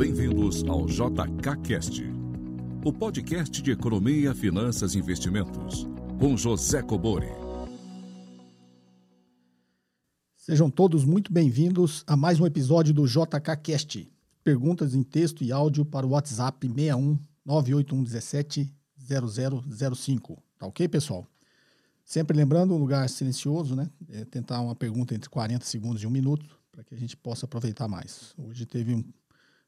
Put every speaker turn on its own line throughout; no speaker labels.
Bem-vindos ao JKCast, o podcast de economia, finanças e investimentos, com José Cobori.
Sejam todos muito bem-vindos a mais um episódio do JKCast. Perguntas em texto e áudio para o WhatsApp 61 98117 0005. Tá ok, pessoal? Sempre lembrando, um lugar silencioso, né? É tentar uma pergunta entre 40 segundos e um minuto, para que a gente possa aproveitar mais. Hoje teve um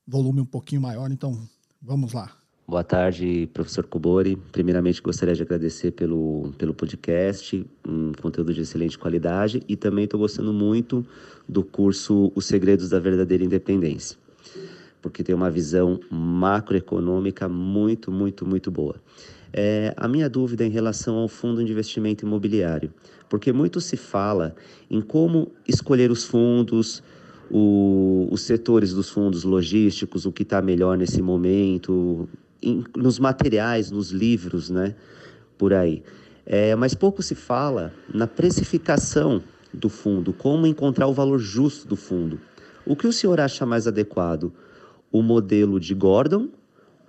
volume um pouquinho maior, então vamos lá.
Boa tarde, professor Cobori. Primeiramente, gostaria de agradecer pelo, pelo podcast, um conteúdo de excelente qualidade, e também estou gostando muito do curso Os Segredos da Verdadeira Independência, porque tem uma visão macroeconômica muito, muito, muito boa. É, a minha dúvida é em relação ao fundo de investimento imobiliário, porque muito se fala em como escolher os fundos, o, os setores dos fundos logísticos, o que está melhor nesse momento, em, nos materiais, nos livros, né, por aí. É, mas pouco se fala na precificação do fundo, como encontrar o valor justo do fundo. O que o senhor acha mais adequado? O modelo de Gordon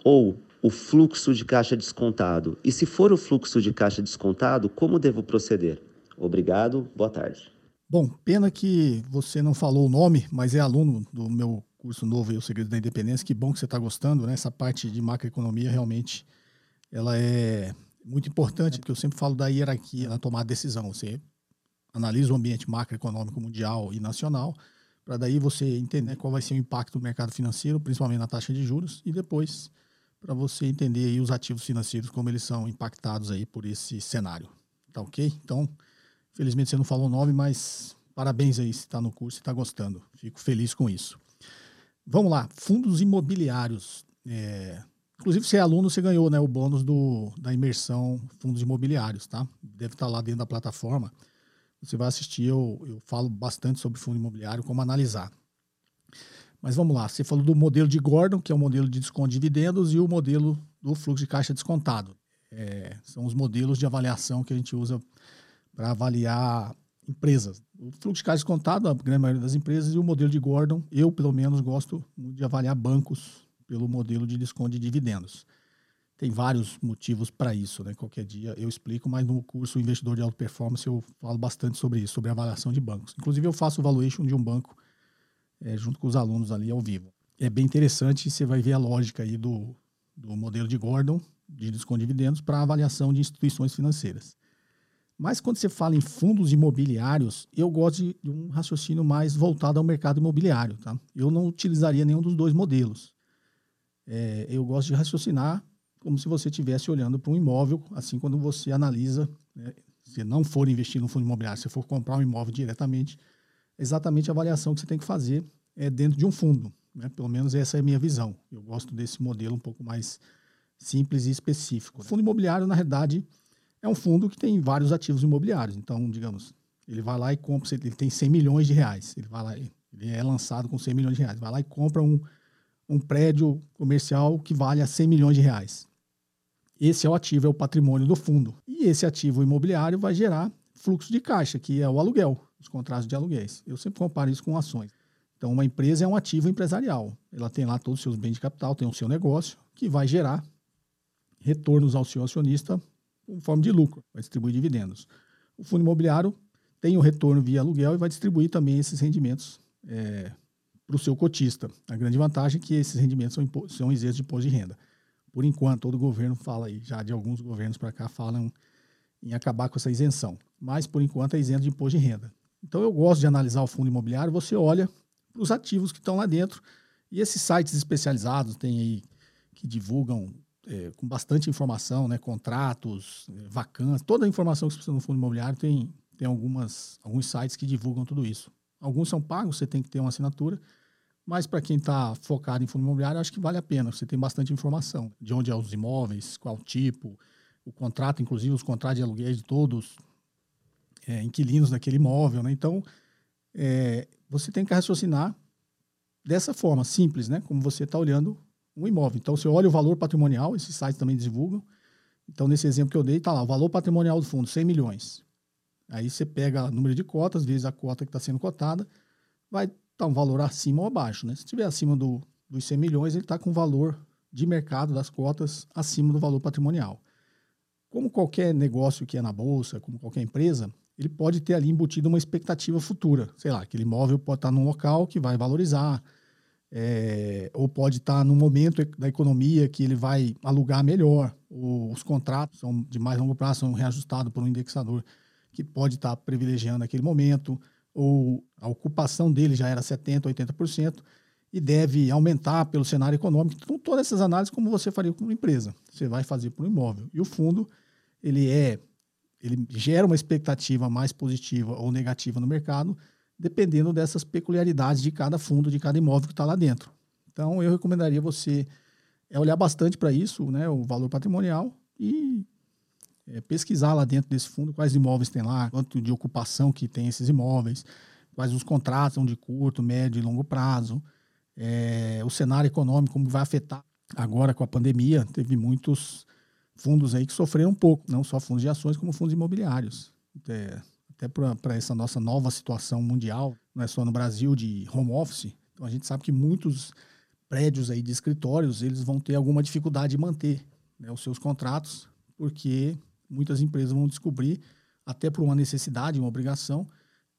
ou o fluxo de caixa descontado? E se for o fluxo de caixa descontado, como devo proceder? Obrigado, boa tarde.
Bom, pena que você não falou o nome, mas é aluno do meu curso novo, O Segredo da Independência. Que bom que você está gostando, né? Essa parte de macroeconomia realmente ela é muito importante, porque eu sempre falo da hierarquia na tomada de decisão. Você analisa o ambiente macroeconômico mundial e nacional, para daí você entender qual vai ser o impacto do mercado financeiro, principalmente na taxa de juros, e depois para você entender aí os ativos financeiros, como eles são impactados aí por esse cenário. Tá ok? Então, felizmente você não falou o nome, mas parabéns aí se está no curso e está gostando. Fico feliz com isso. Vamos lá, fundos imobiliários. É, inclusive, se é aluno, você ganhou né, o bônus do, da imersão fundos imobiliários, tá? Deve estar tá lá dentro da plataforma. Você vai assistir, eu, eu falo bastante sobre fundo imobiliário, como analisar. Mas vamos lá, você falou do modelo de Gordon, que é o modelo de desconto de dividendos, e o modelo do fluxo de caixa descontado. É, são os modelos de avaliação que a gente usa para avaliar empresas. O fluxo de caixa descontado, a grande maioria das empresas, e o modelo de Gordon, eu pelo menos gosto de avaliar bancos pelo modelo de desconto de dividendos. Tem vários motivos para isso, né? Qualquer dia eu explico, mas no curso Investidor de Alta Performance eu falo bastante sobre isso, sobre avaliação de bancos. Inclusive eu faço o valuation de um banco é, junto com os alunos ali ao vivo. É bem interessante, você vai ver a lógica aí do, do modelo de Gordon, de desconto de dividendos, para avaliação de instituições financeiras. Mas quando você fala em fundos imobiliários, eu gosto de, um raciocínio mais voltado ao mercado imobiliário. Tá? Eu não utilizaria nenhum dos dois modelos. É, eu gosto de raciocinar como se você estivesse olhando para um imóvel, assim quando você analisa, né, se não for investir no fundo imobiliário, se for comprar um imóvel diretamente, exatamente a avaliação que você tem que fazer é dentro de um fundo. Né? Pelo menos essa é a minha visão. Eu gosto desse modelo um pouco mais simples e específico. O fundo imobiliário, na realidade, é um fundo que tem vários ativos imobiliários. Então, digamos, ele vai lá e compra, ele tem 100 milhões de reais. Ele vai lá, ele é lançado com 100 milhões de reais. Vai lá e compra um, um prédio comercial que vale a 100 milhões de reais. Esse é o ativo, é o patrimônio do fundo. E esse ativo imobiliário vai gerar fluxo de caixa, que é o aluguel os contratos de aluguéis. Eu sempre comparo isso com ações. Então, uma empresa é um ativo empresarial. Ela tem lá todos os seus bens de capital, tem o seu negócio, que vai gerar retornos ao seu acionista em forma de lucro, vai distribuir dividendos. O fundo imobiliário tem o retorno via aluguel e vai distribuir também esses rendimentos é, para o seu cotista. A grande vantagem é que esses rendimentos são, são isentos de imposto de renda. Por enquanto, todo governo fala aí, já de alguns governos para cá falam em acabar com essa isenção. Mas, por enquanto, é isento de imposto de renda. Então eu gosto de analisar o fundo imobiliário, você olha para os ativos que estão lá dentro. E esses sites especializados tem aí que divulgam é, com bastante informação, né, contratos, vacantes, toda a informação que você precisa no fundo imobiliário tem, tem algumas, alguns sites que divulgam tudo isso. Alguns são pagos, você tem que ter uma assinatura, mas para quem está focado em fundo imobiliário, acho que vale a pena. Você tem bastante informação de onde é os imóveis, qual tipo, o contrato, inclusive os contratos de aluguel de todos, é, inquilinos daquele imóvel, né? Então, é, você tem que raciocinar dessa forma, simples, né? Como você está olhando um imóvel. Então, você olha o valor patrimonial, esses sites também divulgam. Então, nesse exemplo que eu dei, está lá, o valor patrimonial do fundo, 100 milhões. Aí você pega o número de cotas, vezes a cota que está sendo cotada, vai estar tá um valor acima ou abaixo, né? Se estiver acima do, dos 100 milhões, ele está com valor de mercado das cotas acima do valor patrimonial. Como qualquer negócio que é na bolsa, como qualquer empresa, ele pode ter ali embutido uma expectativa futura. Sei lá, aquele imóvel pode estar num local que vai valorizar, é, ou pode estar num momento da economia que ele vai alugar melhor, os contratos são de mais longo prazo, são reajustados por um indexador que pode estar privilegiando aquele momento, ou a ocupação dele já era 70%, 80%, e deve aumentar pelo cenário econômico. Então, todas essas análises, como você faria com uma empresa, você vai fazer para um imóvel. E o fundo, ele é, ele gera uma expectativa mais positiva ou negativa no mercado, dependendo dessas peculiaridades de cada fundo, de cada imóvel que está lá dentro. Então, eu recomendaria você é olhar bastante para isso, né, o valor patrimonial, e é, pesquisar lá dentro desse fundo quais imóveis tem lá, quanto de ocupação que tem esses imóveis, quais os contratos são de curto, médio e longo prazo, é, o cenário econômico, como vai afetar. Agora, com a pandemia, teve muitos fundos aí que sofreram um pouco, não só fundos de ações, como fundos imobiliários. É, até para essa nossa nova situação mundial, não é só no Brasil de home office, então a gente sabe que muitos prédios aí de escritórios, eles vão ter alguma dificuldade de manter né, os seus contratos, porque muitas empresas vão descobrir, até por uma necessidade, uma obrigação,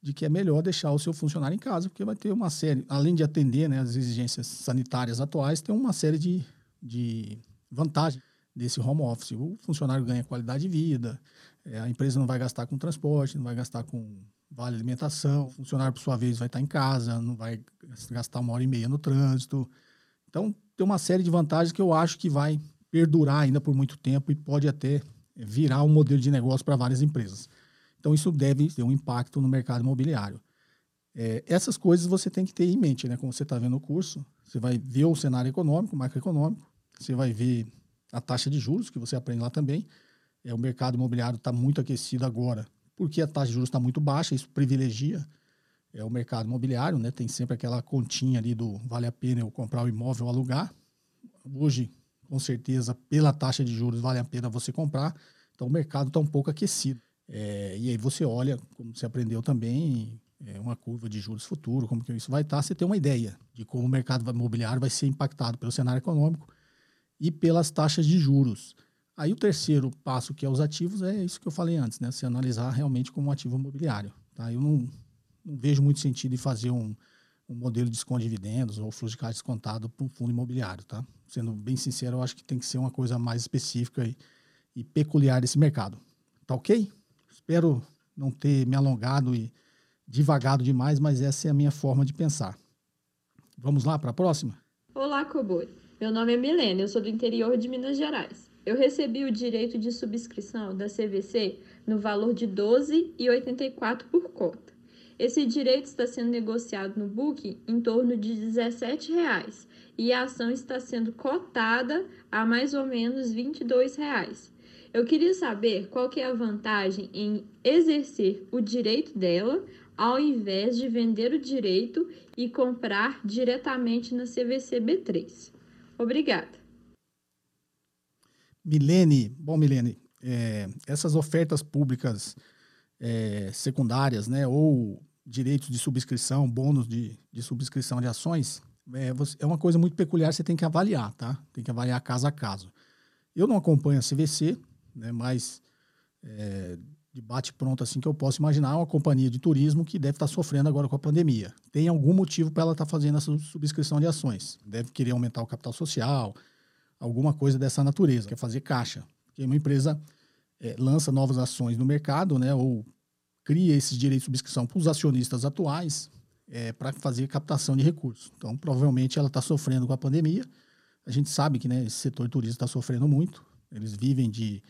de que é melhor deixar o seu funcionário em casa, porque vai ter uma série, além de atender né, as exigências sanitárias atuais, tem uma série de, de vantagens desse home office. O funcionário ganha qualidade de vida, é, a empresa não vai gastar com transporte, não vai gastar com vale alimentação, o funcionário, por sua vez, vai estar em casa, não vai gastar uma hora e meia no trânsito. Então, tem uma série de vantagens que eu acho que vai perdurar ainda por muito tempo e pode até virar um modelo de negócio para várias empresas. Então, isso deve ter um impacto no mercado imobiliário. É, essas coisas você tem que ter em mente, né? Como você está vendo o curso, você vai ver o cenário econômico, macroeconômico, você vai ver a taxa de juros, que você aprende lá também. É, o mercado imobiliário está muito aquecido agora, porque a taxa de juros está muito baixa, isso privilegia é, o mercado imobiliário, né? Tem sempre aquela continha ali do vale a pena eu comprar o imóvel ou alugar. Hoje, com certeza, pela taxa de juros, vale a pena você comprar. Então, o mercado está um pouco aquecido. É, e aí você olha, como você aprendeu também, é, uma curva de juros futuro, como que isso vai estar, tá, você tem uma ideia de como o mercado imobiliário vai ser impactado pelo cenário econômico e pelas taxas de juros. Aí o terceiro passo, que é os ativos, é isso que eu falei antes, né? Se analisar realmente como um ativo imobiliário. Tá? Eu não, não vejo muito sentido em fazer um, um modelo de desconto de dividendos ou fluxo de caixa descontado para um fundo imobiliário, tá? Sendo bem sincero, eu acho que tem que ser uma coisa mais específica e, e peculiar desse mercado. Tá ok? Espero não ter me alongado e divagado demais, mas essa é a minha forma de pensar. Vamos lá para a próxima?
Olá, Coboi. Meu nome é Milena, eu sou do interior de Minas Gerais. Eu recebi o direito de subscrição da CVC no valor de R$ 12,84 por cota. Esse direito está sendo negociado no book em torno de 17 reais, e a ação está sendo cotada a mais ou menos 22 reais. Eu queria saber qual que é a vantagem em exercer o direito dela ao invés de vender o direito e comprar diretamente na CVC B3. Obrigada.
Milene, bom Milene, é, essas ofertas públicas é, secundárias, né, ou direitos de subscrição, bônus de, de subscrição de ações, é, é uma coisa muito peculiar, você tem que avaliar, tá? Tem que avaliar caso a caso. Eu não acompanho a CVC, né, mas é, de bate-pronto assim que eu posso imaginar é uma companhia de turismo que deve estar sofrendo agora com a pandemia. Tem algum motivo para ela estar fazendo essa subscrição de ações. Deve querer aumentar o capital social, alguma coisa dessa natureza, quer fazer caixa. Porque uma empresa é, lança novas ações no mercado, né, ou cria esses direitos de subscrição para os acionistas atuais é, para fazer captação de recursos. Então, provavelmente ela está sofrendo com a pandemia. A gente sabe que né, esse setor de turismo está sofrendo muito. Eles vivem de,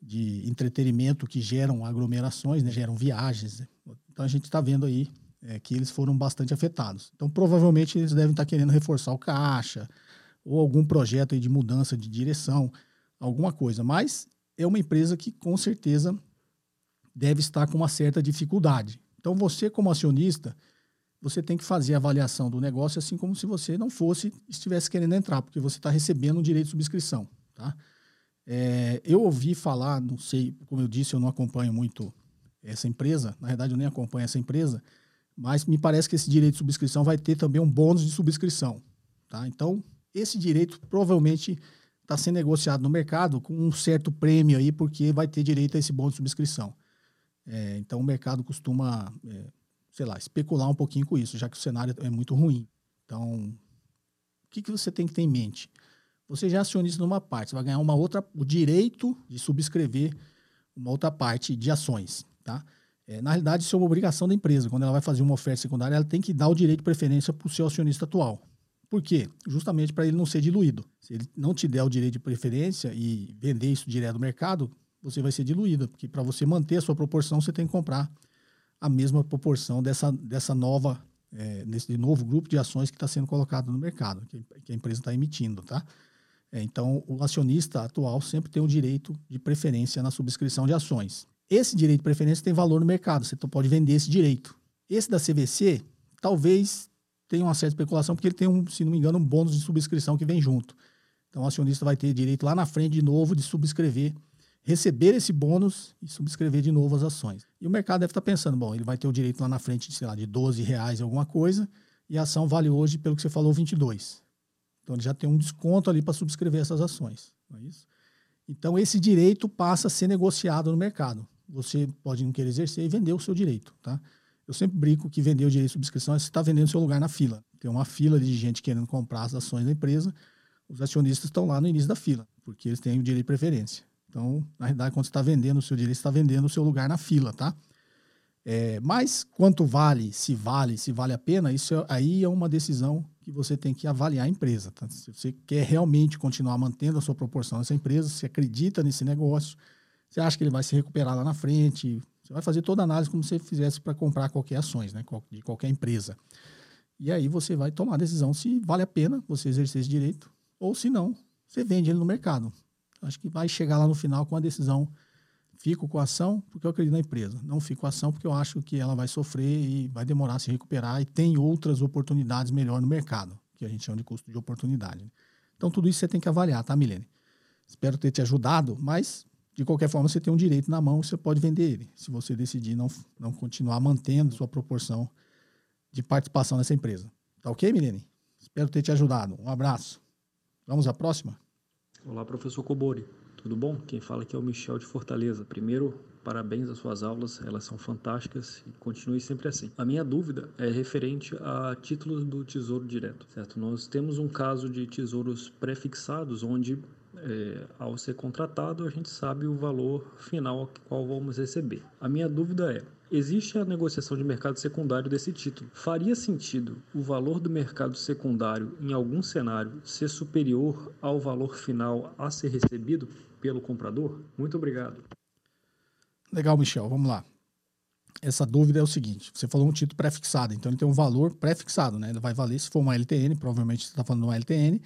de entretenimento que geram aglomerações, né, geram viagens. Né? Então, a gente está vendo aí é, que eles foram bastante afetados. Então, provavelmente eles devem estar tá querendo reforçar o caixa ou algum projeto de mudança de direção, alguma coisa. Mas é uma empresa que, com certeza, deve estar com uma certa dificuldade. Então, você, como acionista, você tem que fazer a avaliação do negócio assim como se você não fosse, estivesse querendo entrar, porque você está recebendo um direito de subscrição. Tá? É, eu ouvi falar, não sei, como eu disse, eu não acompanho muito essa empresa, na verdade eu nem acompanho essa empresa, mas me parece que esse direito de subscrição vai ter também um bônus de subscrição. Tá? Então, esse direito provavelmente está sendo negociado no mercado com um certo prêmio aí, porque vai ter direito a esse bônus de subscrição. É, então, o mercado costuma, é, sei lá, especular um pouquinho com isso, já que o cenário é muito ruim. Então, o que, que você tem que ter em mente? Você já é acionista numa parte, você vai ganhar uma outra, o direito de subscrever uma outra parte de ações, tá? É, na realidade, isso é uma obrigação da empresa. Quando ela vai fazer uma oferta secundária, ela tem que dar o direito de preferência para o seu acionista atual. Por quê? Justamente para ele não ser diluído. Se ele não te der o direito de preferência e vender isso direto do mercado, você vai ser diluído, porque para você manter a sua proporção, você tem que comprar a mesma proporção dessa, dessa nova, é, desse novo grupo de ações que está sendo colocado no mercado, que, que a empresa está emitindo, tá? É, então, o acionista atual sempre tem o direito de preferência na subscrição de ações. Esse direito de preferência tem valor no mercado, você pode vender esse direito. Esse da CVC, talvez tenha uma certa especulação, porque ele tem, um, se não me engano, um bônus de subscrição que vem junto. Então, o acionista vai ter direito lá na frente de novo de subscrever, receber esse bônus e subscrever de novo as ações. E o mercado deve estar pensando, bom, ele vai ter o direito lá na frente, de, sei lá, de 12 reais alguma coisa, e a ação vale hoje, pelo que você falou, 22. Então ele já tem um desconto ali para subscrever essas ações. Não é isso? Então esse direito passa a ser negociado no mercado. Você pode não querer exercer e vender o seu direito. Tá? Eu sempre brinco que vender o direito de subscrição é você está vendendo seu lugar na fila. Tem uma fila de gente querendo comprar as ações da empresa. Os acionistas estão lá no início da fila, porque eles têm o direito de preferência. Então, na realidade, quando você está vendendo o seu direito, você está vendendo o seu lugar na fila, tá? É, mas quanto vale, se vale, se vale a pena, isso é, aí é uma decisão que você tem que avaliar a empresa. Tá? Se você quer realmente continuar mantendo a sua proporção nessa empresa, se acredita nesse negócio, você acha que ele vai se recuperar lá na frente, você vai fazer toda a análise como você fizesse para comprar qualquer ações, né, de qualquer empresa. E aí você vai tomar a decisão se vale a pena você exercer esse direito ou se não, você vende ele no mercado. Acho que vai chegar lá no final com a decisão Fico com a ação porque eu acredito na empresa. Não fico com a ação porque eu acho que ela vai sofrer e vai demorar a se recuperar e tem outras oportunidades melhor no mercado, que a gente chama de custo de oportunidade. Então, tudo isso você tem que avaliar, tá, Milene? Espero ter te ajudado, mas de qualquer forma você tem um direito na mão, você pode vender ele, se você decidir não, não continuar mantendo sua proporção de participação nessa empresa. Tá ok, Milene? Espero ter te ajudado. Um abraço. Vamos à próxima?
Olá, professor Cobori. Tudo bom? Quem fala aqui é o Michel de Fortaleza. Primeiro, parabéns às suas aulas, elas são fantásticas e continue sempre assim. A minha dúvida é referente a títulos do Tesouro Direto, certo? Nós temos um caso de tesouros prefixados onde é, ao ser contratado, a gente sabe o valor final ao qual vamos receber. A minha dúvida é: existe a negociação de mercado secundário desse título? Faria sentido o valor do mercado secundário, em algum cenário, ser superior ao valor final a ser recebido pelo comprador? Muito obrigado.
Legal, Michel. Vamos lá. Essa dúvida é o seguinte: você falou um título prefixado, então ele tem um valor prefixado, né? Ele vai valer, se for uma LTN, provavelmente você está falando de uma LTN,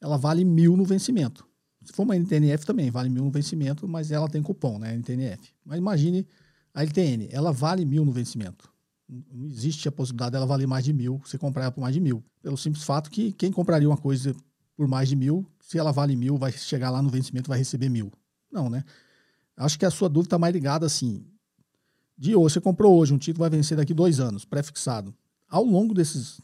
ela vale mil no vencimento. Se for uma NTNF também, vale mil no vencimento, mas ela tem cupom, né? NTNF. Mas imagine a LTN, ela vale mil no vencimento. Não existe a possibilidade dela valer mais de mil, você comprar ela por mais de mil. Pelo simples fato que quem compraria uma coisa por mais de mil, se ela vale mil, vai chegar lá no vencimento vai receber mil. Não, né? Acho que a sua dúvida está mais ligada assim. De hoje, você comprou hoje, um título vai vencer daqui dois anos, pré-fixado. Ao longo desses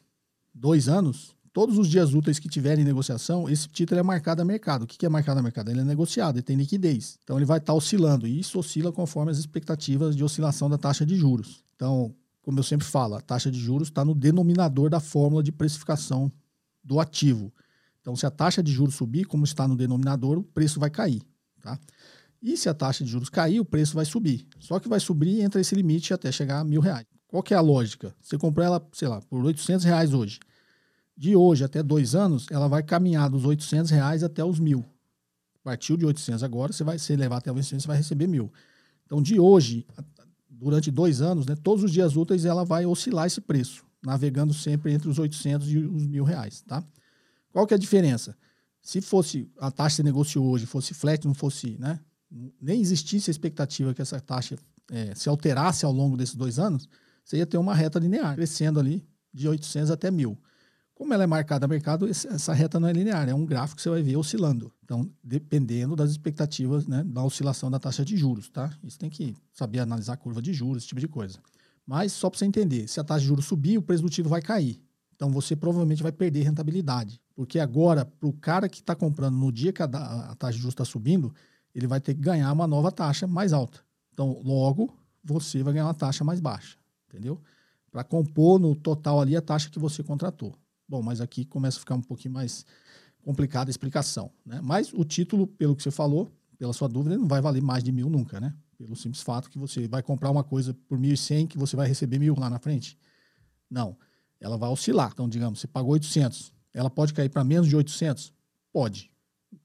dois anos, todos os dias úteis que tiverem negociação, esse título é marcado a mercado. O que é marcado a mercado? Ele é negociado, ele tem liquidez. Então ele vai estar tá oscilando, e isso oscila conforme as expectativas de oscilação da taxa de juros. Então, como eu sempre falo, a taxa de juros está no denominador da fórmula de precificação do ativo. Então, se a taxa de juros subir, como está no denominador, o preço vai cair. Tá? E se a taxa de juros cair, o preço vai subir. Só que vai subir entre esse limite até chegar a mil reais. Qual que é a lógica? Você comprou ela, sei lá, por 800 reais hoje de hoje até dois anos, ela vai caminhar dos 800 reais até os mil. Partiu de 800 agora, você vai ser levar até o vencimento, você vai receber mil. Então, de hoje, durante dois anos, né, todos os dias úteis, ela vai oscilar esse preço, navegando sempre entre os 800 e os mil reais, tá? Qual que é a diferença? Se fosse a taxa que você negociou hoje, fosse flat, não fosse, né, nem existisse a expectativa que essa taxa é, se alterasse ao longo desses dois anos, você ia ter uma reta linear, crescendo ali de 800 até mil. Como ela é marcada a mercado, essa reta não é linear, é um gráfico que você vai ver oscilando. Então, dependendo das expectativas né, da oscilação da taxa de juros, tá? Isso tem que saber analisar a curva de juros, esse tipo de coisa. Mas, só para você entender, se a taxa de juros subir, o preço do título vai cair. Então você provavelmente vai perder rentabilidade. Porque agora, para o cara que está comprando no dia que a, a taxa de juros está subindo, ele vai ter que ganhar uma nova taxa mais alta. Então, logo, você vai ganhar uma taxa mais baixa, entendeu? Para compor no total ali a taxa que você contratou. Bom, mas aqui começa a ficar um pouquinho mais complicada a explicação, né? Mas o título, pelo que você falou, pela sua dúvida, não vai valer mais de mil nunca, né? Pelo simples fato que você vai comprar uma coisa por 1.100 que você vai receber mil lá na frente. Não, ela vai oscilar. Então, digamos, você pagou 800, ela pode cair para menos de 800? Pode,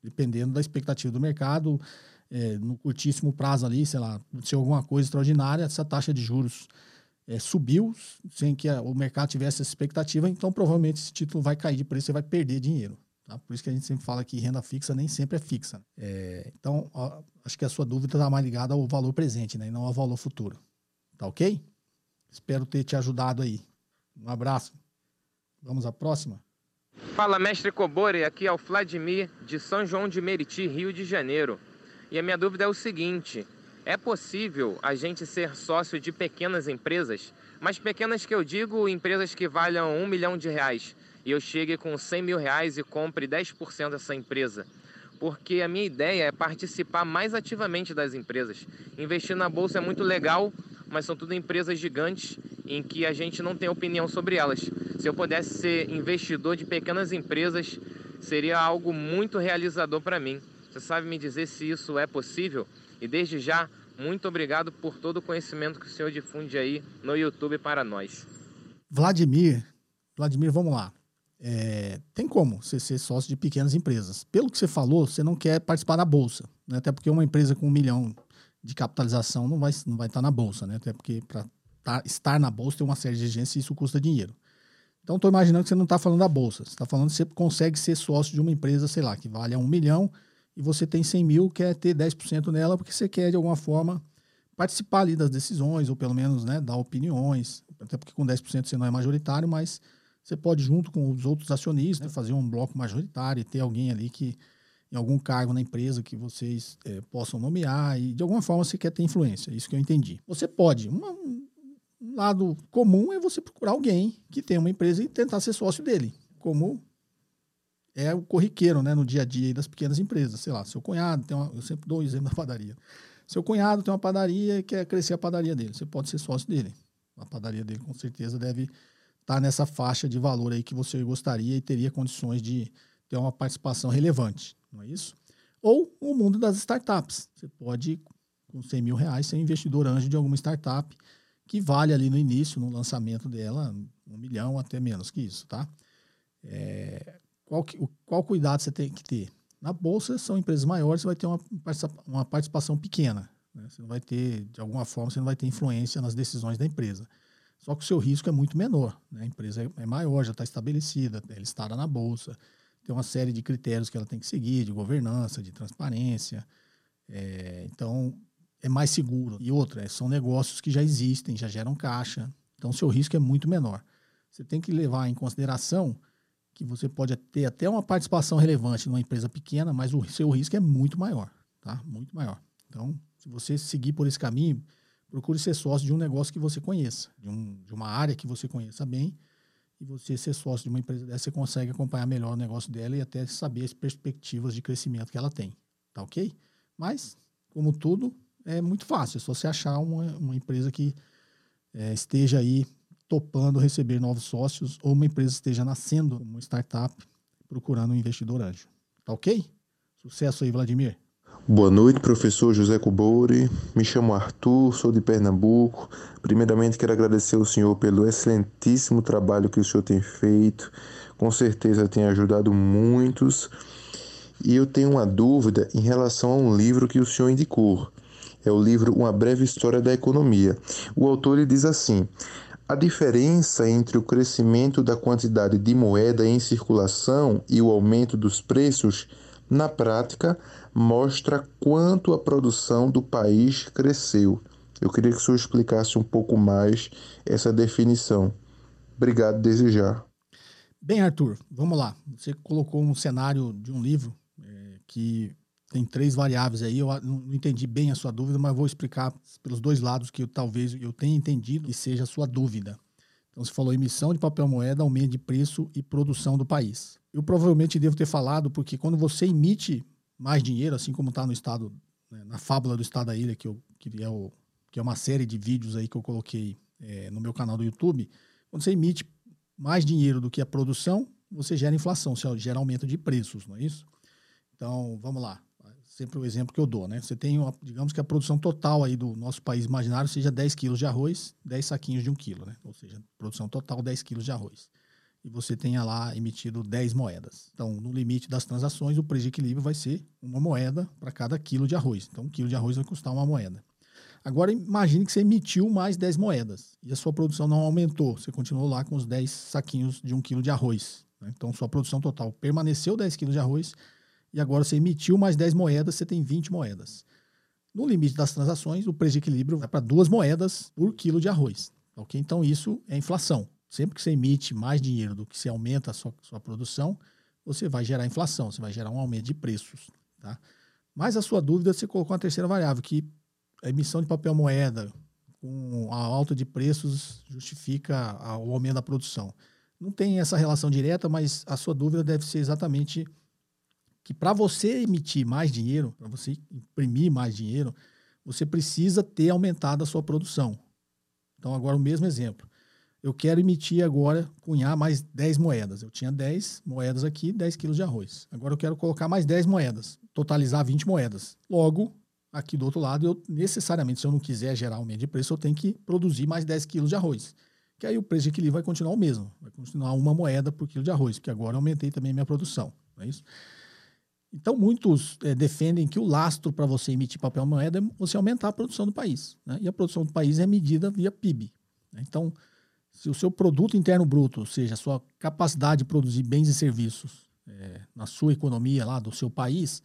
dependendo da expectativa do mercado, é, no curtíssimo prazo ali, sei lá, se alguma coisa extraordinária, essa taxa de juros é, subiu sem que a, o mercado tivesse essa expectativa, então provavelmente esse título vai cair de preço e vai perder dinheiro. Tá? Por isso que a gente sempre fala que renda fixa nem sempre é fixa. É, então, ó, acho que a sua dúvida está mais ligada ao valor presente, né, e não ao valor futuro. Tá ok? Espero ter te ajudado aí. Um abraço. Vamos à próxima?
Fala, mestre Cobori, aqui é o Vladimir, de São João de Meriti, Rio de Janeiro. E a minha dúvida é o seguinte: é possível a gente ser sócio de pequenas empresas? Mas pequenas que eu digo, empresas que valham um milhão de reais. E eu chegue com 100 mil reais e compre 10% dessa empresa. Porque a minha ideia é participar mais ativamente das empresas. Investir na bolsa é muito legal, mas são tudo empresas gigantes em que a gente não tem opinião sobre elas. Se eu pudesse ser investidor de pequenas empresas, seria algo muito realizador para mim. Você sabe me dizer se isso é possível? E desde já, muito obrigado por todo o conhecimento que o senhor difunde aí no YouTube para nós.
Vladimir, Vladimir, vamos lá. É, tem como você ser sócio de pequenas empresas. Pelo que você falou, você não quer participar da bolsa, né? até porque uma empresa com um milhão de capitalização não vai, não vai estar na bolsa, né? até porque para tá, estar na bolsa tem uma série de exigências e isso custa dinheiro. Então, estou imaginando que você não está falando da bolsa, você está falando que você consegue ser sócio de uma empresa, sei lá, que vale a um milhão e você tem 100 mil, quer ter 10% nela porque você quer, de alguma forma, participar ali das decisões, ou pelo menos né, dar opiniões, até porque com 10% você não é majoritário, mas você pode, junto com os outros acionistas, fazer um bloco majoritário e ter alguém ali que, em algum cargo na empresa que vocês é, possam nomear, e de alguma forma você quer ter influência, é isso que eu entendi. Você pode, uma, um lado comum é você procurar alguém que tem uma empresa e tentar ser sócio dele, como é o corriqueiro, né, no dia a dia das pequenas empresas. Sei lá, seu cunhado tem uma, eu sempre dou o um exemplo da padaria. Seu cunhado tem uma padaria e quer crescer a padaria dele. Você pode ser sócio dele. A padaria dele com certeza deve estar tá nessa faixa de valor aí que você gostaria e teria condições de ter uma participação relevante, não é isso? Ou o mundo das startups. Você pode, com 100 mil reais, ser investidor anjo de alguma startup que vale ali no início, no lançamento dela, um milhão até menos que isso, tá? É, qual, que, qual cuidado você tem que ter? Na bolsa, são empresas maiores, você vai ter uma, uma participação pequena. Né? Você não vai ter, de alguma forma, você não vai ter influência nas decisões da empresa. Só que o seu risco é muito menor. Né? A empresa é, é maior, já está estabelecida, ela está na bolsa, tem uma série de critérios que ela tem que seguir, de governança, de transparência. É, então, é mais seguro. E outra, são negócios que já existem, já geram caixa. Então, seu risco é muito menor. Você tem que levar em consideração que você pode ter até uma participação relevante numa empresa pequena, mas o seu risco é muito maior, tá? Muito maior. Então, se você seguir por esse caminho, procure ser sócio de um negócio que você conheça, de, um, de uma área que você conheça bem, e você ser sócio de uma empresa dessa, você consegue acompanhar melhor o negócio dela e até saber as perspectivas de crescimento que ela tem, tá ok? Mas, como tudo, é muito fácil, é só você achar uma, uma empresa que é, esteja aí topando receber novos sócios ou uma empresa esteja nascendo uma startup procurando um investidor anjo. Tá ok? Sucesso aí, Vladimir.
Boa noite, professor José Cobori. Me chamo Arthur, sou de Pernambuco. Primeiramente, quero agradecer ao senhor pelo excelentíssimo trabalho que o senhor tem feito. Com certeza tem ajudado muitos. E eu tenho uma dúvida em relação a um livro que o senhor indicou. É o livro Uma Breve História da Economia. O autor diz assim: a diferença entre o crescimento da quantidade de moeda em circulação e o aumento dos preços, na prática, mostra quanto a produção do país cresceu. Eu queria que o senhor explicasse um pouco mais essa definição. Obrigado desde já.
Bem, Arthur, vamos lá. Você colocou um cenário de um livro é, que tem três variáveis aí. Eu não entendi bem a sua dúvida, mas vou explicar pelos dois lados que eu, talvez eu tenha entendido e seja a sua dúvida. Então, você falou emissão de papel moeda, aumento de preço e produção do país. Eu provavelmente devo ter falado, porque quando você emite mais dinheiro, assim como está no estado, né, na fábula do estado da ilha, que, eu, que, é o, que é uma série de vídeos aí que eu coloquei é, no meu canal do YouTube, quando você emite mais dinheiro do que a produção, você gera inflação, você gera aumento de preços, não é isso? Então, vamos lá. Sempre o exemplo que eu dou, né? Você tem, uma, digamos que a produção total aí do nosso país imaginário seja 10 quilos de arroz, 10 saquinhos de 1 quilo, né? Ou seja, produção total 10 quilos de arroz. E você tenha lá emitido 10 moedas. Então, no limite das transações, o preço de equilíbrio vai ser uma moeda para cada quilo de arroz. Então, um quilo de arroz vai custar uma moeda. Agora, imagine que você emitiu mais 10 moedas e a sua produção não aumentou. Você continuou lá com os 10 saquinhos de 1 quilo de arroz. Né? Então, sua produção total permaneceu 10 quilos de arroz e agora você emitiu mais 10 moedas, você tem 20 moedas. No limite das transações, o preço de equilíbrio vai para duas moedas por quilo de arroz. Ok? Então, isso é inflação. Sempre que você emite mais dinheiro do que você aumenta a sua, sua produção, você vai gerar inflação, você vai gerar um aumento de preços. Tá? Mas a sua dúvida, você colocou uma terceira variável, que a emissão de papel moeda com a alta de preços justifica o aumento da produção. Não tem essa relação direta, mas a sua dúvida deve ser exatamente que para você emitir mais dinheiro, para você imprimir mais dinheiro, você precisa ter aumentado a sua produção. Então, agora o mesmo exemplo. Eu quero emitir agora, cunhar mais 10 moedas. Eu tinha 10 moedas aqui, 10 quilos de arroz. Agora eu quero colocar mais 10 moedas, totalizar 20 moedas. Logo, aqui do outro lado, eu necessariamente, se eu não quiser gerar aumento de preço, eu tenho que produzir mais 10 quilos de arroz. Que aí o preço de equilíbrio vai continuar o mesmo. Vai continuar uma moeda por quilo de arroz, porque agora eu aumentei também a minha produção. Não é isso? Então, muitos é, defendem que o lastro para você emitir papel moeda é você aumentar a produção do país. Né? E a produção do país é medida via PIB. Né? Então, se o seu produto interno bruto, ou seja, a sua capacidade de produzir bens e serviços é, na sua economia lá do seu país,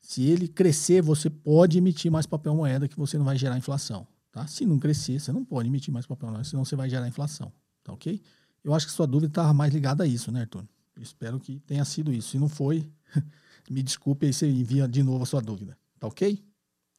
se ele crescer, você pode emitir mais papel moeda que você não vai gerar inflação. Tá? Se não crescer, você não pode emitir mais papel moeda, senão você vai gerar inflação. Tá ok? Eu acho que sua dúvida estava mais ligada a isso, né, Arthur? Eu espero que tenha sido isso. Se não foi, me desculpe aí você envia de novo a sua dúvida. Tá ok?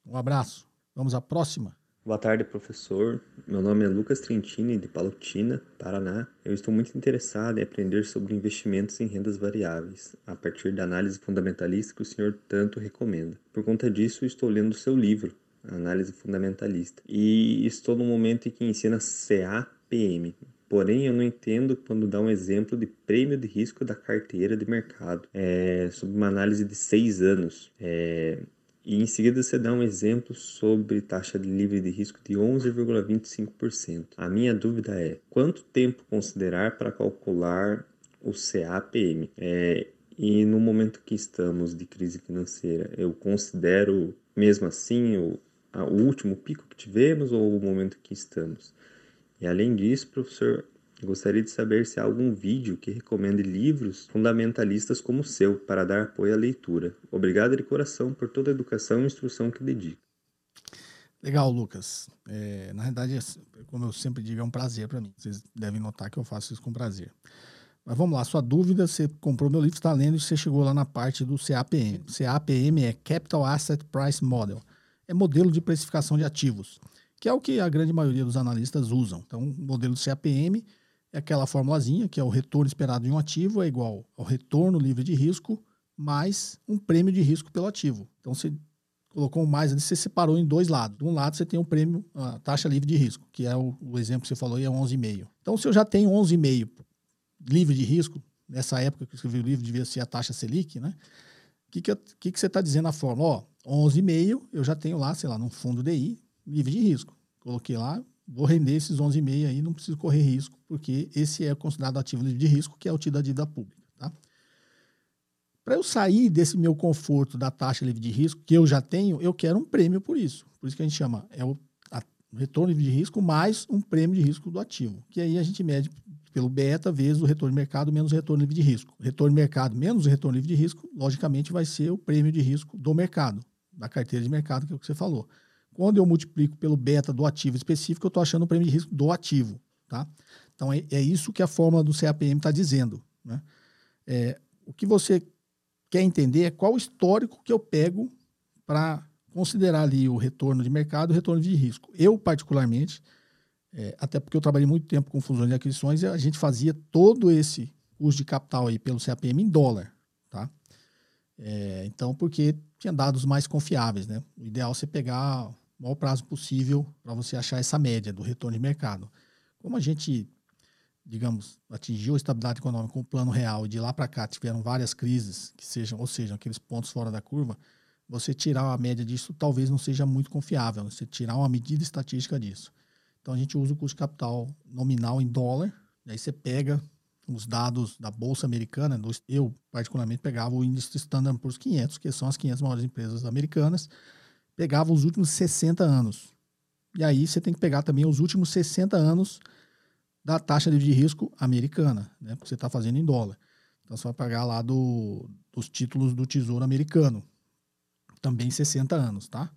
Um abraço. Vamos à próxima.
Boa tarde, professor. Meu nome é Lucas Trentini, de Palotina, Paraná. Eu estou muito interessado em aprender sobre investimentos em rendas variáveis, a partir da análise fundamentalista que o senhor tanto recomenda. Por conta disso, estou lendo o seu livro, Análise Fundamentalista, e estou no momento em que ensina CAPM. Porém, eu não entendo quando dá um exemplo de prêmio de risco da carteira de mercado, é, sobre uma análise de seis anos. É, e em seguida você dá um exemplo sobre taxa livre de risco de 11,25%. A minha dúvida é quanto tempo considerar para calcular o CAPM? É, e no momento que estamos de crise financeira, eu considero mesmo assim o, a, o último pico que tivemos ou o momento que estamos? E além disso, professor, Gostaria de saber se há algum vídeo que recomende livros fundamentalistas como o seu para dar apoio à leitura. Obrigado de coração por toda a educação e instrução que dedica.
Legal, Lucas. É, na verdade, como eu sempre digo, é um prazer para mim. Vocês devem notar que eu faço isso com prazer. Mas vamos lá, sua dúvida, você comprou meu livro, está lendo e você chegou lá na parte do CAPM. CAPM é Capital Asset Price Model. É modelo de precificação de ativos, que é o que a grande maioria dos analistas usam. Então, modelo CAPM é aquela formulazinha que é o retorno esperado de um ativo é igual ao retorno livre de risco mais um prêmio de risco pelo ativo. Então você colocou mais ali, você separou em dois lados. De um lado você tem o um prêmio, a taxa livre de risco, que é o, o exemplo que você falou aí, é 11,5. Então se eu já tenho 11,5 livre de risco, nessa época que eu escrevi o livro devia ser a taxa Selic, né? O que, que, que, que você está dizendo na fórmula? Ó, 11,5 eu já tenho lá, sei lá, num fundo DI, livre de risco. Coloquei lá, vou render esses 11,5 aí, não preciso correr risco, porque esse é considerado ativo livre de risco, que é o tido da dívida pública. Tá? Para eu sair desse meu conforto da taxa livre de risco, que eu já tenho, eu quero um prêmio por isso. Por isso que a gente chama, é o, a, retorno livre de risco mais um prêmio de risco do ativo, que aí a gente mede pelo beta vezes o retorno de mercado menos o retorno livre de risco. Retorno de mercado menos o retorno livre de risco, logicamente, vai ser o prêmio de risco do mercado, da carteira de mercado, que é o que você falou. Quando eu multiplico pelo beta do ativo específico, eu estou achando o prêmio de risco do ativo. Tá? Então, é, é isso que a fórmula do CAPM está dizendo. Né? É, o que você quer entender é qual o histórico que eu pego para considerar ali o retorno de mercado e o retorno de risco. Eu, particularmente, É, até porque eu trabalhei muito tempo com fusões e aquisições a gente fazia todo esse custo de capital aí pelo CAPM em dólar, tá? É, então, porque tinha dados mais confiáveis, né? O ideal é você pegar maior prazo possível para você achar essa média do retorno de mercado. Como a gente, digamos, atingiu a estabilidade econômica com o plano real e de lá para cá tiveram várias crises, que sejam, ou seja, aqueles pontos fora da curva, você tirar a média disso talvez não seja muito confiável, né? você tirar uma medida estatística disso. Então a gente usa o custo de capital nominal em dólar, aí você pega os dados da Bolsa Americana, eu particularmente pegava o índice Standard Poor's 500, que são as 500 maiores empresas americanas, pegava os últimos 60 anos. E aí você tem que pegar também os últimos 60 anos da taxa de risco americana, né? Porque você está fazendo em dólar. Então você vai pagar lá do, dos títulos do Tesouro Americano, também 60 anos, tá?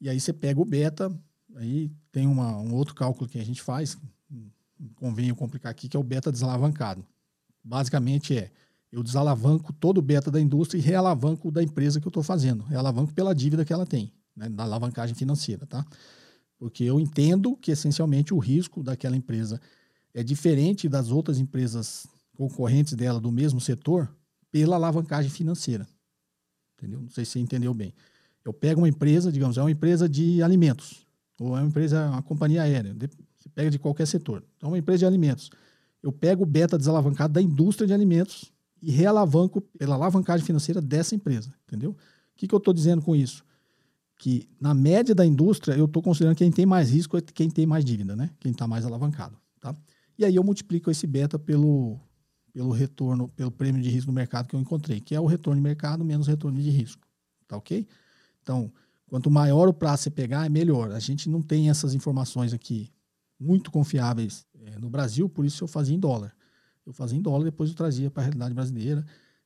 E aí você pega o beta, aí tem uma, um outro cálculo que a gente faz, convém eu complicar aqui, que é o beta desalavancado. Basicamente é, eu desalavanco todo o beta da indústria e realavanco da empresa que eu estou fazendo. Realavanco pela dívida que ela tem, né, da alavancagem financeira, tá? Porque eu entendo que, essencialmente, o risco daquela empresa é diferente das outras empresas concorrentes dela do mesmo setor pela alavancagem financeira. Entendeu? Não sei se você entendeu bem. Eu pego uma empresa, digamos, é uma empresa de alimentos, ou é uma empresa, uma companhia aérea, você pega de qualquer setor. Então, é uma empresa de alimentos. Eu pego o beta desalavancado da indústria de alimentos e realavanco pela alavancagem financeira dessa empresa, entendeu? O que, que eu estou dizendo com isso? Que na média da indústria, eu estou considerando quem tem mais risco é quem tem mais dívida, né? Quem está mais alavancado, tá? E aí eu multiplico esse beta pelo, pelo retorno, pelo prêmio de risco do mercado que eu encontrei, que é o retorno de mercado menos retorno de risco. Tá ok? Então, quanto maior o prazo você pegar, é melhor. A gente não tem essas informações aqui muito confiáveis é, no Brasil, por isso eu fazia em dólar. Eu fazia em dólar, depois eu trazia para a realidade brasileira.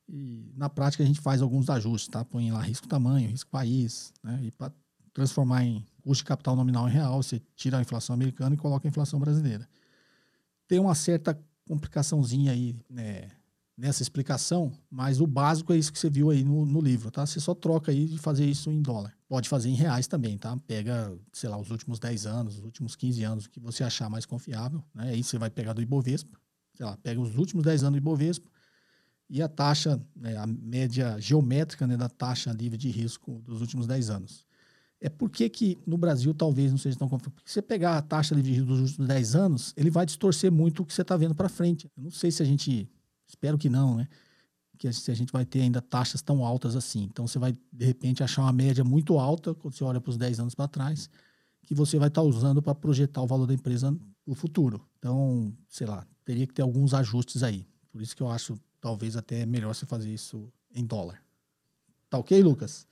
E na prática a gente faz alguns ajustes, tá? Põe lá risco tamanho, risco país, né? E para transformar em custo de capital nominal em real, você tira a inflação americana e coloca a inflação brasileira tem uma certa complicaçãozinha aí né, nessa explicação, mas o básico é isso que você viu aí no, no, livro, tá? Você só troca aí de fazer isso em dólar. Pode fazer em reais também, tá? Pega, sei lá, os últimos 10 anos, os últimos 15 anos, que você achar mais confiável, né? Aí você vai pegar do Ibovespa, sei lá, pega os últimos 10 anos do Ibovespa e a taxa, né, a média geométrica né, da taxa livre de risco dos últimos 10 anos. É por que, que no Brasil talvez não seja tão confiável? Porque se você pegar a taxa de juros dos últimos 10 anos, ele vai distorcer muito o que você está vendo para frente. Eu não sei se a gente, espero que não, né? Que se a gente vai ter ainda taxas tão altas assim. Então você vai, de repente, achar uma média muito alta, quando você olha para os 10 anos para trás, que você vai estar tá usando para projetar o valor da empresa no futuro. Então, sei lá, teria que ter alguns ajustes aí. Por isso que eu acho talvez até melhor você fazer isso em dólar. Tá ok, Lucas?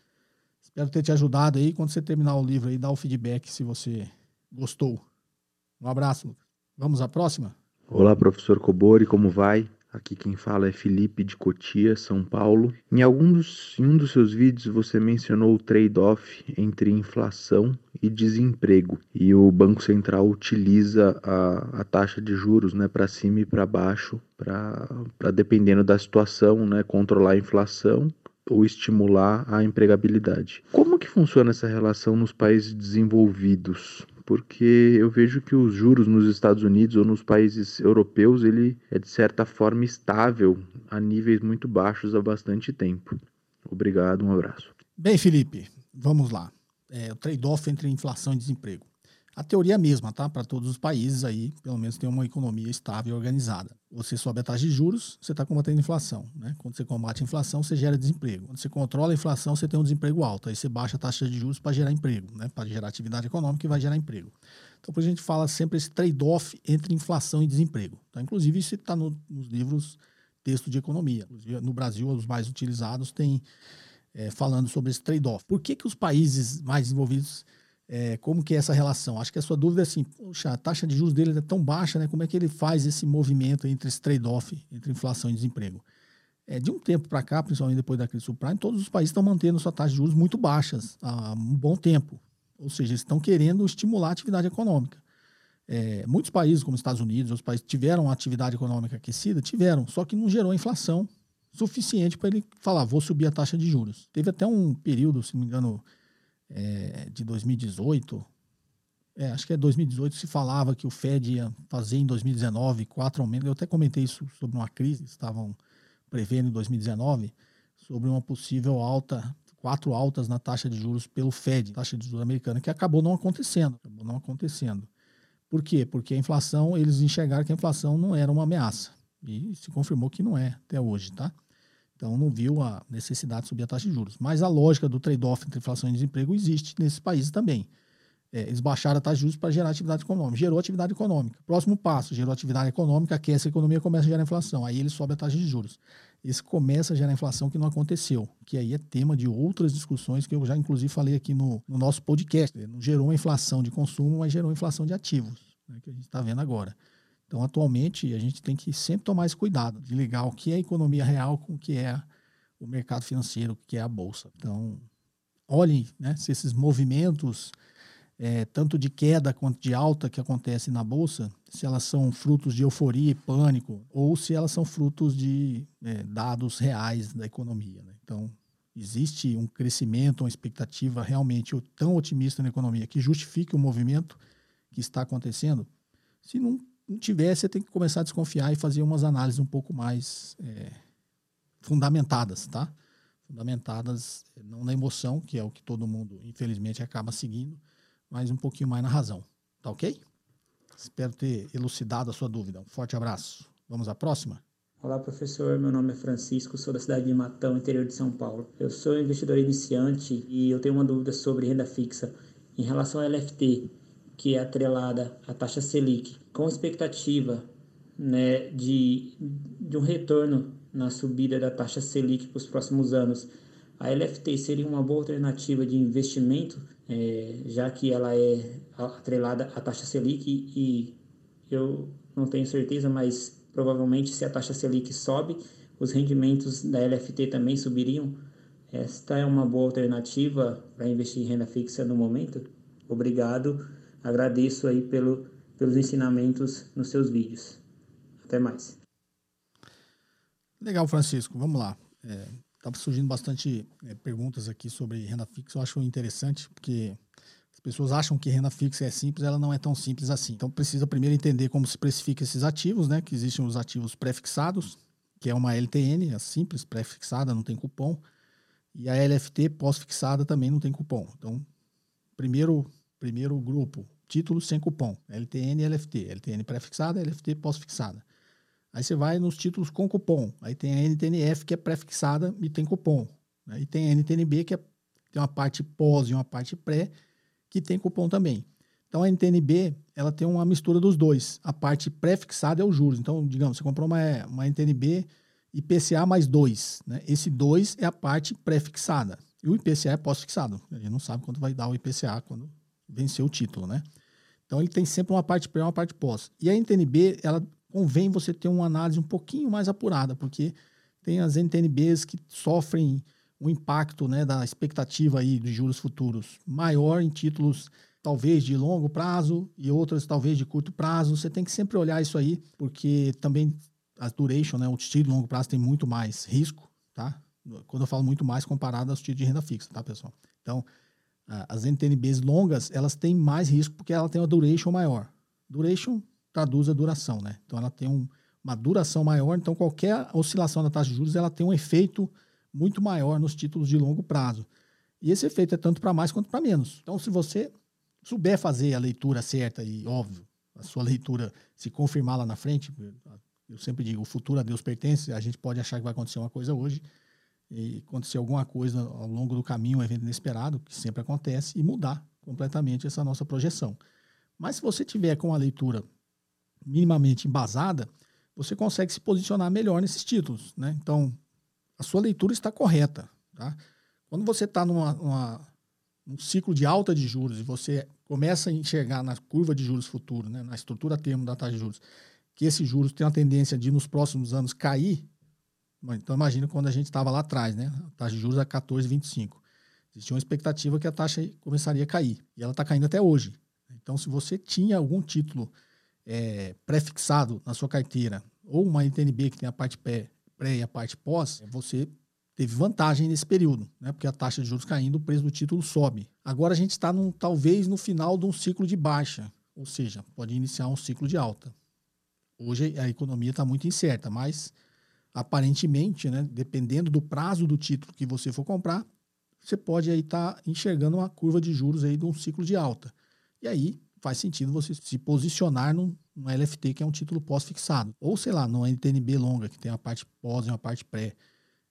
Espero ter te ajudado aí. Quando você terminar o livro aí, dá o feedback se você gostou. Um abraço. Vamos à próxima?
Olá, professor Cobori, como vai? Aqui quem fala é Felipe de Cotia, São Paulo. Em, alguns, em um dos seus vídeos você mencionou o trade-off entre inflação e desemprego. E o Banco Central utiliza a, a taxa de juros né, para cima e para baixo, para dependendo da situação, né, controlar a inflação ou estimular a empregabilidade. Como que funciona essa relação nos países desenvolvidos? Porque eu vejo que os juros nos Estados Unidos ou nos países europeus, ele é de certa forma estável a níveis muito baixos há bastante tempo. Obrigado, um abraço.
Bem, Felipe, vamos lá. É, o trade-off entre inflação e desemprego. A teoria é mesma, tá? Para todos os países aí, pelo menos tem uma economia estável e organizada. Você sobe a taxa de juros, você está combatendo a inflação. Né? Quando você combate a inflação, você gera desemprego. Quando você controla a inflação, você tem um desemprego alto. Aí você baixa a taxa de juros para gerar emprego, né? para gerar atividade econômica e vai gerar emprego. Então, por isso a gente fala sempre esse trade-off entre inflação e desemprego. Tá? Inclusive, isso está no, nos livros texto de economia. No Brasil, os mais utilizados têm é, falando sobre esse trade-off. Por que, que os países mais desenvolvidos é, como que é essa relação? Acho que a sua dúvida é assim, poxa, a taxa de juros dele é tão baixa, né? Como é que ele faz esse movimento entre esse trade-off, entre inflação e desemprego? É, de um tempo para cá, principalmente depois da crise subprime, todos os países estão mantendo sua taxa de juros muito baixas há um bom tempo. Ou seja, eles estão querendo estimular a atividade econômica. É, muitos países, como os Estados Unidos, os países tiveram atividade econômica aquecida, tiveram, só que não gerou inflação suficiente para ele falar, vou subir a taxa de juros. Teve até um período, se não me engano, é, de 2018, é, acho que é 2018, se falava que o Fed ia fazer em 2019 quatro aumentos. Eu até comentei isso sobre uma crise, estavam prevendo em 2019 sobre uma possível alta, quatro altas na taxa de juros pelo Fed, taxa de juros americana, que acabou não acontecendo. Acabou não acontecendo. Por quê? Porque a inflação, eles enxergaram que a inflação não era uma ameaça. E se confirmou que não é até hoje, tá? Então não viu a necessidade de subir a taxa de juros. Mas a lógica do trade-off entre inflação e desemprego existe nesses países também. É, eles baixaram a taxa de juros para gerar atividade econômica. Gerou atividade econômica. Próximo passo, gerou atividade econômica, aquece a economia começa a gerar inflação. Aí ele sobe a taxa de juros. Esse começa a gerar inflação que não aconteceu, que aí é tema de outras discussões que eu já inclusive falei aqui no, no nosso podcast. Não gerou uma inflação de consumo, mas gerou inflação de ativos, né, que a gente está vendo agora. Então, atualmente, a gente tem que sempre tomar esse cuidado de ligar o que é economia real com o que é o mercado financeiro, o que é a bolsa. Então, olhem né, se esses movimentos é, tanto de queda quanto de alta que acontece na bolsa, se elas são frutos de euforia e pânico ou se elas são frutos de é, dados reais da economia. Né? Então, existe um crescimento, uma expectativa realmente tão otimista na economia que justifique o movimento que está acontecendo. Se não, não tiver, você tem que começar a desconfiar e fazer umas análises um pouco mais é, fundamentadas, tá? Fundamentadas não na emoção, que é o que todo mundo, infelizmente, acaba seguindo, mas um pouquinho mais na razão. Tá ok? Espero ter elucidado a sua dúvida. Um forte abraço. Vamos à próxima?
Olá, professor. Meu nome é Francisco, sou da cidade de Matão, interior de São Paulo. Eu sou investidor iniciante e eu tenho uma dúvida sobre renda fixa em relação à LFT, que é atrelada à taxa Selic, com expectativa né, de, de um retorno na subida da taxa Selic para os próximos anos. A LFT seria uma boa alternativa de investimento é, já que ela é atrelada à taxa Selic e eu não tenho certeza, mas provavelmente se a taxa Selic sobe, os rendimentos da LFT também subiriam. Esta é uma boa alternativa para investir em renda fixa no momento. Obrigado, agradeço aí pelo, pelos ensinamentos nos seus vídeos. Até mais.
Legal, Francisco. Vamos lá. É, Estava surgindo bastante é, perguntas aqui sobre renda fixa. Eu acho interessante, porque as pessoas acham que renda fixa é simples, ela não é tão simples assim. Então precisa primeiro entender como se precifica esses ativos, né? Que existem os ativos pré-fixados, que é uma LTN, é simples, pré-fixada, não tem cupom. E a LFT pós-fixada também não tem cupom. Então, primeiro, primeiro grupo, títulos sem cupom, LTN e LFT. LTN pré-fixada, LFT pós-fixada. Aí você vai nos títulos com cupom. Aí tem a NTNF, que é pré-fixada e tem cupom. Aí tem a NTNB, que é, tem uma parte pós e uma parte pré, que tem cupom também. Então a NTNB, ela tem uma mistura dos dois. A parte pré-fixada é os juros. Então, digamos, você comprou uma, uma NTNB IPCA mais 2. Né? Esse 2 é a parte pré-fixada. E o IPCA é pós-fixado. A gente não sabe quanto vai dar o IPCA quando vencer o título, né? Então ele tem sempre uma parte pré e uma parte pós. E a NTNB, ela convém você ter uma análise um pouquinho mais apurada, porque tem as NTNBs que sofrem um impacto né, da expectativa aí de juros futuros maior em títulos talvez de longo prazo e outras talvez de curto prazo. Você tem que sempre olhar isso aí, porque também a duration, né, o título de longo prazo tem muito mais risco, tá? Quando eu falo muito mais comparado aos títulos de renda fixa, tá, pessoal? Então, as NTNBs longas, elas têm mais risco porque ela tem uma duration maior. Duration traduz a duração, né? Então ela tem um, uma duração maior, então qualquer oscilação da taxa de juros ela tem um efeito muito maior nos títulos de longo prazo. E esse efeito é tanto para mais quanto para menos. Então, se você souber fazer a leitura certa e, óbvio, a sua leitura se confirmar lá na frente, eu sempre digo, o futuro a Deus pertence, a gente pode achar que vai acontecer uma coisa hoje e acontecer alguma coisa ao longo do caminho, um evento inesperado, que sempre acontece, e mudar completamente essa nossa projeção. Mas se você tiver com a leitura minimamente embasada, você consegue se posicionar melhor nesses títulos. Né? Então, a sua leitura está correta. Tá? Quando você está num ciclo de alta de juros e você começa a enxergar na curva de juros futuro, né, na estrutura termo da taxa de juros, que esses juros têm a tendência de, nos próximos anos, cair, então imagina quando a gente estava lá atrás, né? a taxa de juros a 14,25. Existia uma expectativa que a taxa começaria a cair, e ela está caindo até hoje. Então, se você tinha algum título é, pré-fixado na sua carteira, ou uma NTNB que tem a parte pré, pré e a parte pós, você teve vantagem nesse período, né? Porque a taxa de juros caindo, o preço do título sobe. Agora a gente está talvez no final de um ciclo de baixa, ou seja, pode iniciar um ciclo de alta. Hoje a economia está muito incerta, mas aparentemente, né, dependendo do prazo do título que você for comprar, você pode aí estar tá enxergando uma curva de juros aí de um ciclo de alta. E aí faz sentido você se posicionar num, num LFT, que é um título pós-fixado. Ou, sei lá, numa NTNB longa, que tem a parte pós e uma parte pré.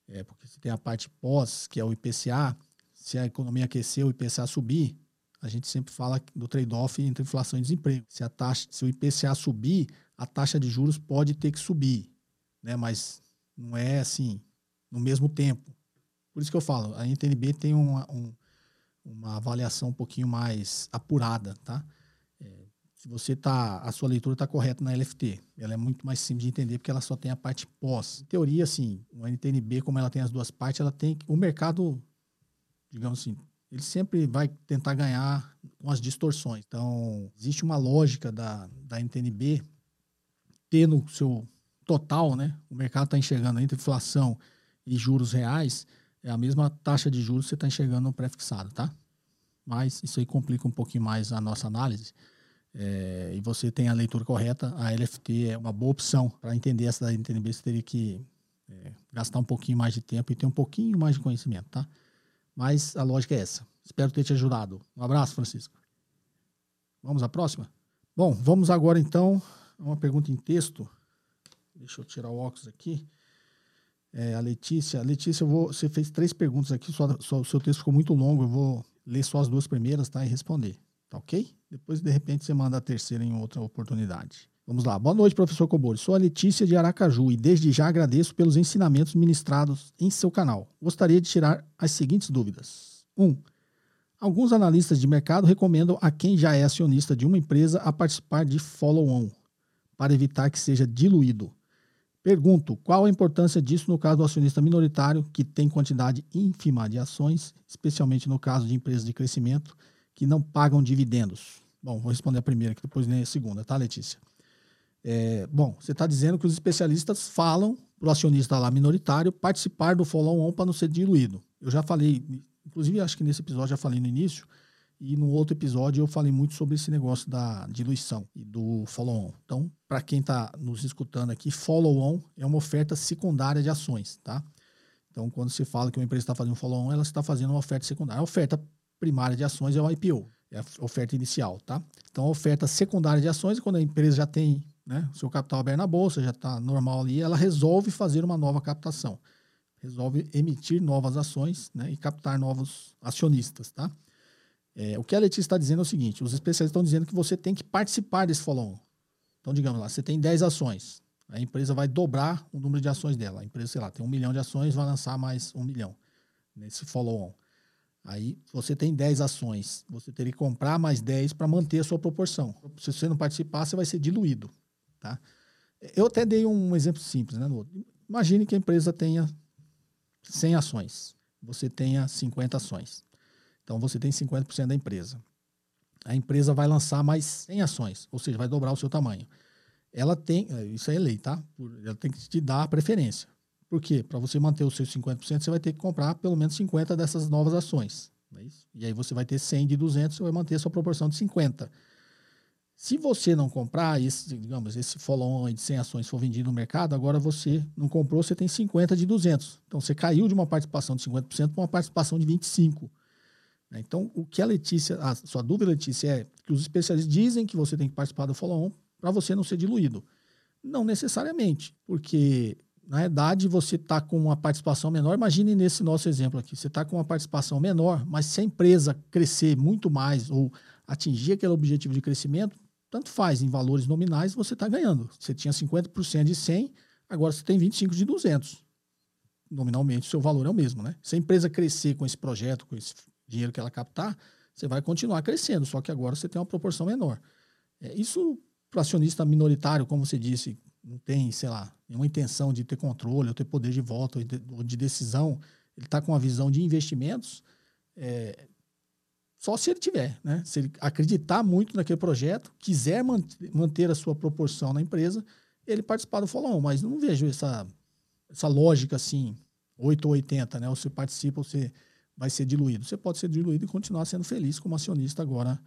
É, porque se tem a parte pós, que é o IPCA, se a economia aquecer, o IPCA subir, a gente sempre fala do trade-off entre inflação e desemprego. Se a taxa, se o IPCA subir, a taxa de juros pode ter que subir, né? Mas não é assim no mesmo tempo. Por isso que eu falo, a NTNB tem uma, um, uma avaliação um pouquinho mais apurada, tá? É, se você tá, a sua leitura está correta na LFT, ela é muito mais simples de entender porque ela só tem a parte pós. Em teoria, assim, o NTNB, como ela tem as duas partes, ela tem o mercado, digamos assim, ele sempre vai tentar ganhar com as distorções. Então, existe uma lógica da, da NTNB ter no seu total, né? O mercado está enxergando entre inflação e juros reais, é a mesma taxa de juros que você está enxergando no pré-fixado, tá? Mas isso aí complica um pouquinho mais a nossa análise. É, e você tem a leitura correta, a LFT é uma boa opção para entender essa da NTNB. Você teria que é, gastar um pouquinho mais de tempo e ter um pouquinho mais de conhecimento, tá? Mas a lógica é essa. Espero ter te ajudado. Um abraço, Francisco. Vamos à próxima? Bom, vamos agora então a uma pergunta em texto. Deixa eu tirar o óculos aqui. É, a Letícia. Letícia, vou, você fez três perguntas aqui, só, o seu texto ficou muito longo. Eu vou ler só as duas primeiras tá, e responder. Tá ok? Depois, de repente, você manda a terceira em outra oportunidade. Vamos lá. Boa noite, professor Cobori. Sou a Letícia de Aracaju e desde já agradeço pelos ensinamentos ministrados em seu canal. Gostaria de tirar as seguintes dúvidas. 1. Um, alguns analistas de mercado recomendam a quem já é acionista de uma empresa a participar de follow-on, para evitar que seja diluído. Pergunto, qual a importância disso no caso do acionista minoritário, que tem quantidade ínfima de ações, especialmente no caso de empresas de crescimento, que não pagam dividendos? Bom, vou responder a primeira, que depois nem a segunda, tá, Letícia? É, bom, você está dizendo que os especialistas falam para o acionista lá minoritário participar do follow-on para não ser diluído. Eu já falei, inclusive acho que nesse episódio já falei no início, e no outro episódio eu falei muito sobre esse negócio da diluição e do follow-on. Então, para quem está nos escutando aqui, follow-on é uma oferta secundária de ações, tá? Então, quando se fala que uma empresa está fazendo follow-on, ela está fazendo uma oferta secundária. A oferta primária de ações é o IPO, é a oferta inicial, tá? Então, a oferta secundária de ações é quando a empresa já tem né? Seu capital aberto na bolsa já está normal ali, ela resolve fazer uma nova captação, resolve emitir novas ações né? e captar novos acionistas, tá? É, o que a Letícia está dizendo é o seguinte: os especialistas estão dizendo que você tem que participar desse follow-on. Então, digamos lá, você tem 10 ações, a empresa vai dobrar o número de ações dela. A empresa, sei lá, tem um milhão de ações, vai lançar mais um milhão nesse follow-on. Aí você tem 10 ações, você teria que comprar mais 10 para manter a sua proporção. Se você não participar, você vai ser diluído. Tá? Eu até dei um exemplo simples. Né, Imagine que a empresa tenha 100 ações, você tenha 50 ações. Então você tem 50% da empresa. A empresa vai lançar mais 100 ações, ou seja, vai dobrar o seu tamanho. Ela tem, é, isso é lei, tá? Ela tem que te dar a preferência. Por quê? Para você manter os seus 50%, você vai ter que comprar pelo menos 50 dessas novas ações. É e aí você vai ter 100 de 200, você vai manter a sua proporção de 50. Se você não comprar, esse, digamos, esse follow-on de 100 ações for vendido no mercado, agora você não comprou, você tem 50 de 200. Então, você caiu de uma participação de 50% para uma participação de 25%. Né? Então, o que a Letícia, a sua dúvida, Letícia, é que os especialistas dizem que você tem que participar do follow-on para você não ser diluído. Não necessariamente, porque na verdade você está com uma participação menor. Imagine nesse nosso exemplo aqui, você está com uma participação menor, mas se a empresa crescer muito mais ou atingir aquele objetivo de crescimento, tanto faz, em valores nominais você está ganhando. Você tinha 50% de 100, agora você tem 25% de 200. Nominalmente, o seu valor é o mesmo, né? Se a empresa crescer com esse projeto, com esse dinheiro que ela captar, você vai continuar crescendo, só que agora você tem uma proporção menor. É, isso, para acionista minoritário, como você disse, não tem, sei lá, nenhuma intenção de ter controle, ou ter poder de voto, ou de, decisão, ele está com uma visão de investimentos, é, só se ele tiver, né? Se ele acreditar muito naquele projeto, quiser manter a sua proporção na empresa, ele participar do follow-on. Mas não vejo essa, essa lógica assim 8 ou 80, né? Ou você participa ou você vai ser diluído. Você pode ser diluído e continuar sendo feliz como acionista agora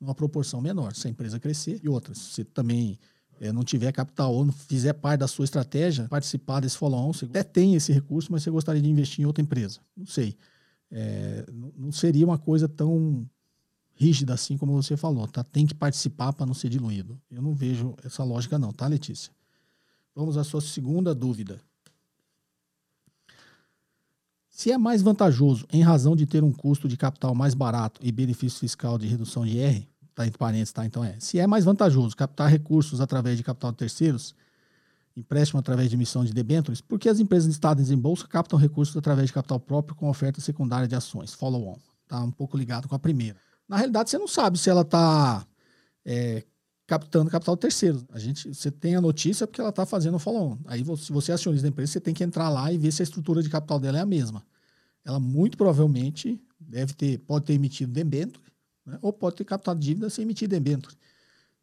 numa proporção menor. Se a empresa crescer e outras. Se também é, não tiver capital ou não fizer parte da sua estratégia, participar desse follow-on, você até tem esse recurso, mas você gostaria de investir em outra empresa. Não sei. É, não seria uma coisa tão rígida assim como você falou, tá? Tem que participar para não ser diluído. Eu não vejo essa lógica não, tá, Letícia? Vamos à sua segunda dúvida. Se é mais vantajoso, em razão de ter um custo de capital mais barato e benefício fiscal de redução de R, tá entre parênteses, tá? Então é. Se é mais vantajoso captar recursos através de capital de terceiros, empréstimo através de emissão de debêntures, porque as empresas listadas em bolsa captam recursos através de capital próprio com oferta secundária de ações, follow-on. Tá um pouco ligado com a primeira. Na realidade, você não sabe se ela está é, captando capital terceiro. A gente, você tem a notícia porque ela está fazendo o follow-on. Aí, se você é acionista da empresa, você tem que entrar lá e ver se a estrutura de capital dela é a mesma. Ela muito provavelmente deve ter, pode ter emitido debênture, né? ou pode ter captado dívida sem emitir debênture.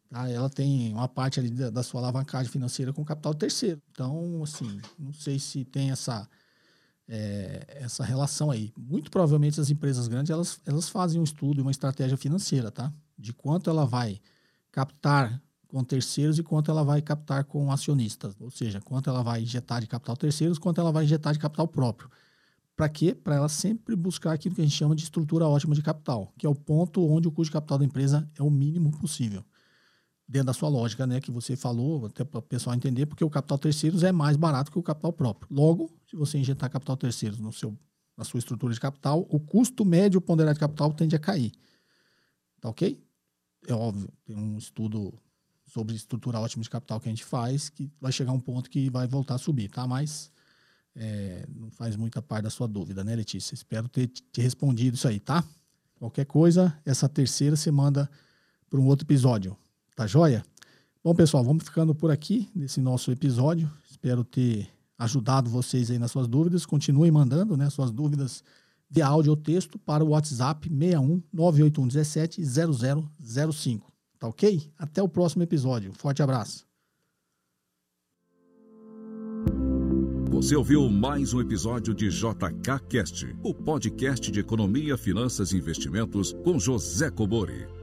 Tá? Ela tem uma parte ali da, da sua alavancagem financeira com capital terceiro. Então, assim, não sei se tem essa é, essa relação aí. Muito provavelmente as empresas grandes elas, elas fazem um estudo e uma estratégia financeira, tá? De quanto ela vai captar com terceiros e quanto ela vai captar com acionistas, ou seja, quanto ela vai injetar de capital terceiros, quanto ela vai injetar de capital próprio. Para quê? Para ela sempre buscar aquilo que a gente chama de estrutura ótima de capital, que é o ponto onde o custo de capital da empresa é o mínimo possível dentro da sua lógica, né, que você falou, até para o pessoal entender, porque o capital terceiros é mais barato que o capital próprio. Logo, se você injetar capital terceiros no seu, na sua estrutura de capital, o custo médio ponderado de capital tende a cair. Tá ok? É óbvio, tem um estudo sobre estrutura ótima de capital que a gente faz, que vai chegar um ponto que vai voltar a subir, tá? Mas é, não faz muita parte da sua dúvida, né, Letícia? Espero ter te respondido isso aí, tá? Qualquer coisa, essa terceira você manda para um outro episódio. Tá joia? Bom, pessoal, vamos ficando por aqui nesse nosso episódio. Espero ter ajudado vocês aí nas suas dúvidas. Continuem mandando né, suas dúvidas de áudio ou texto para o WhatsApp 61 981 17 0005. Tá ok? Até o próximo episódio. Forte abraço.
Você ouviu mais um episódio de JK Cast, o podcast de economia, finanças e investimentos com José Cobori.